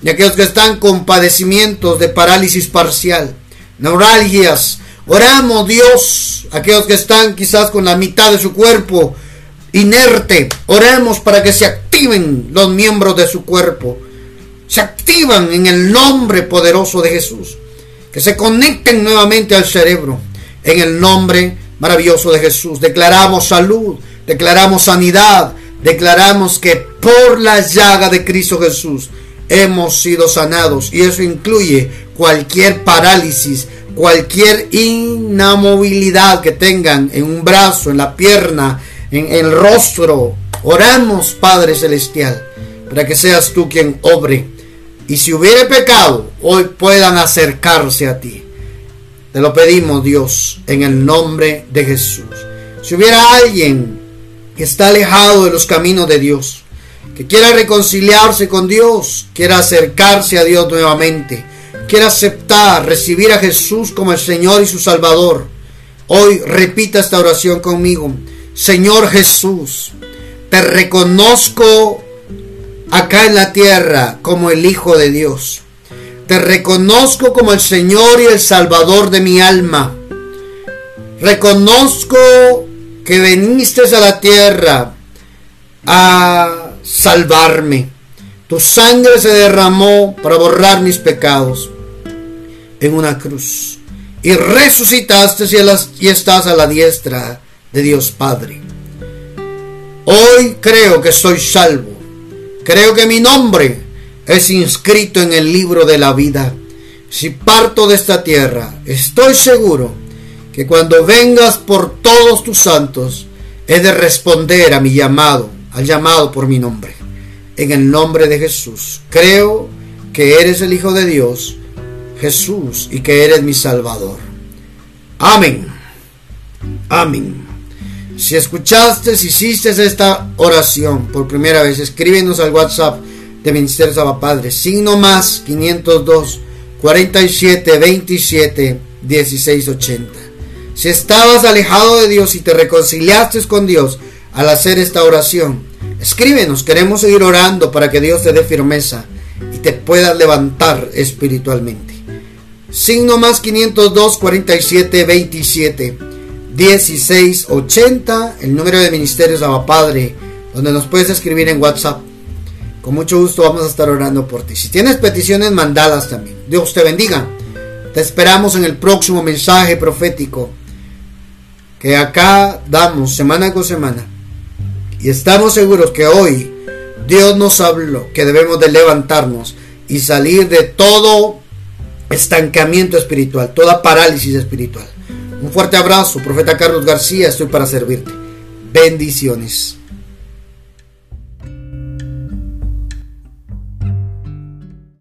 Y aquellos que están con padecimientos de parálisis parcial, neuralgias, oramos Dios, aquellos que están quizás con la mitad de su cuerpo inerte, oremos para que se activen los miembros de su cuerpo, se activan en el nombre poderoso de Jesús, que se conecten nuevamente al cerebro en el nombre maravilloso de Jesús. Declaramos salud, declaramos sanidad, declaramos que por la llaga de Cristo Jesús hemos sido sanados. Y eso incluye cualquier parálisis, cualquier inamovilidad que tengan en un brazo, en la pierna, en el rostro. Oramos, Padre Celestial, para que seas tú quien obre. Y si hubiere pecado, hoy puedan acercarse a ti. Te lo pedimos, Dios, en el nombre de Jesús. Si hubiera alguien que está alejado de los caminos de Dios, que quiera reconciliarse con Dios, quiera acercarse a Dios nuevamente, quiera aceptar, recibir a Jesús como el Señor y su Salvador, hoy repita esta oración conmigo. Señor Jesús, te reconozco acá en la tierra como el Hijo de Dios te reconozco como el Señor y el Salvador de mi alma. Reconozco que viniste a la tierra a salvarme. Tu sangre se derramó para borrar mis pecados en una cruz. Y resucitaste y estás a la diestra de Dios Padre. Hoy creo que soy salvo. Creo que mi nombre es inscrito en el libro de la vida. Si parto de esta tierra, estoy seguro que cuando vengas por todos tus santos, he de responder a mi llamado, al llamado por mi nombre. en el nombre de Jesús. Creo que eres el Hijo de Dios, Jesús, y que eres mi Salvador. Amén. Amén. Si escuchaste, si hiciste esta oración por primera vez, escríbenos al WhatsApp de Ministerio Saba Padre, signo más 502 47 27 16 80. Si estabas alejado de Dios y te reconciliaste con Dios al hacer esta oración, escríbenos, queremos seguir orando para que Dios te dé firmeza y te pueda levantar espiritualmente. Signo más 502 47 27 16 80, el número de Ministerios Abba Padre, donde nos puedes escribir en WhatsApp. Con mucho gusto vamos a estar orando por ti. Si tienes peticiones, mandalas también. Dios te bendiga. Te esperamos en el próximo mensaje profético que acá damos semana con semana. Y estamos seguros que hoy Dios nos habló que debemos de levantarnos y salir de todo estancamiento espiritual, toda parálisis espiritual. Un fuerte abrazo, profeta Carlos García, estoy para servirte. Bendiciones.